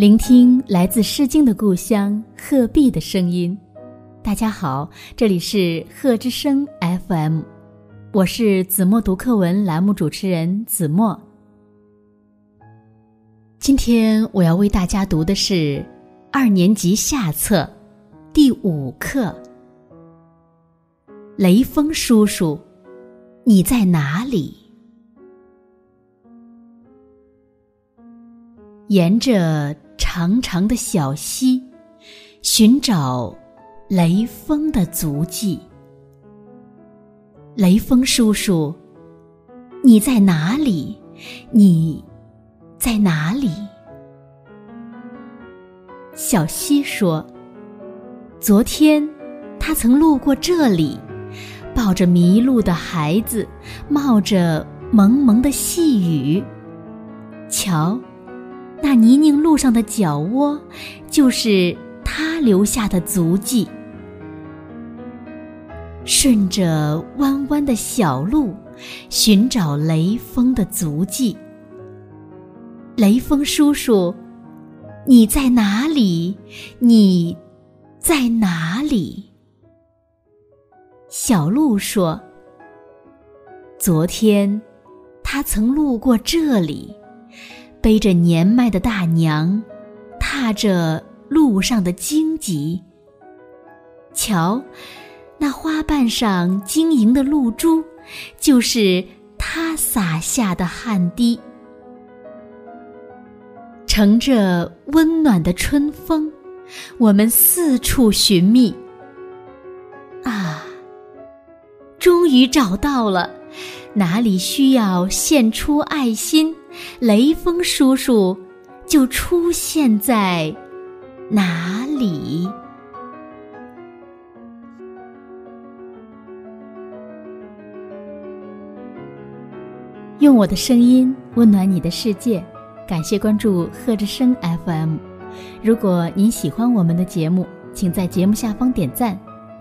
聆听来自《诗经》的故乡鹤壁的声音。大家好，这里是鹤之声 FM，我是子墨读课文栏目主持人子墨。今天我要为大家读的是二年级下册第五课《雷锋叔叔，你在哪里》。沿着长长的小溪，寻找雷锋的足迹。雷锋叔叔，你在哪里？你在哪里？小溪说：“昨天，他曾路过这里，抱着迷路的孩子，冒着蒙蒙的细雨。瞧。”那泥泞路上的脚窝，就是他留下的足迹。顺着弯弯的小路，寻找雷锋的足迹。雷锋叔叔，你在哪里？你在哪里？小鹿说：“昨天，他曾路过这里。”背着年迈的大娘，踏着路上的荆棘。瞧，那花瓣上晶莹的露珠，就是他洒下的汗滴。乘着温暖的春风，我们四处寻觅。啊，终于找到了，哪里需要献出爱心？雷锋叔叔就出现在哪里？用我的声音温暖你的世界，感谢关注贺之声 FM。如果您喜欢我们的节目，请在节目下方点赞，